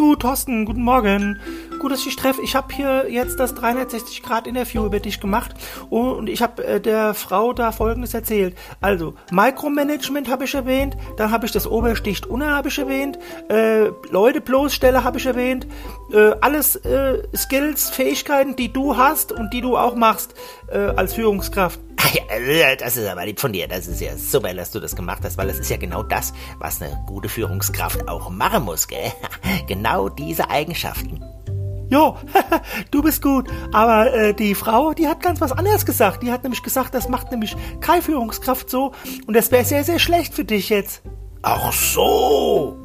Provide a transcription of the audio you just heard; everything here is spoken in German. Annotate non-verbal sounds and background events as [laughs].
Thorsten, guten Morgen. Gut, dass ich treffe. Ich habe hier jetzt das 360 Grad Interview über dich gemacht und ich habe äh, der Frau da Folgendes erzählt. Also Micromanagement habe ich erwähnt, dann habe ich das Obersticht Unter habe ich erwähnt, äh, Leute bloßstelle habe ich erwähnt, äh, alles äh, Skills, Fähigkeiten, die du hast und die du auch machst äh, als Führungskraft. Das ist aber lieb von dir. Das ist ja super, dass du das gemacht hast, weil das ist ja genau das, was eine gute Führungskraft auch machen muss, gell? [laughs] Genau diese Eigenschaften. Jo, [laughs] du bist gut. Aber äh, die Frau, die hat ganz was anderes gesagt. Die hat nämlich gesagt, das macht nämlich keine Führungskraft so. Und das wäre sehr, sehr schlecht für dich jetzt. Ach so.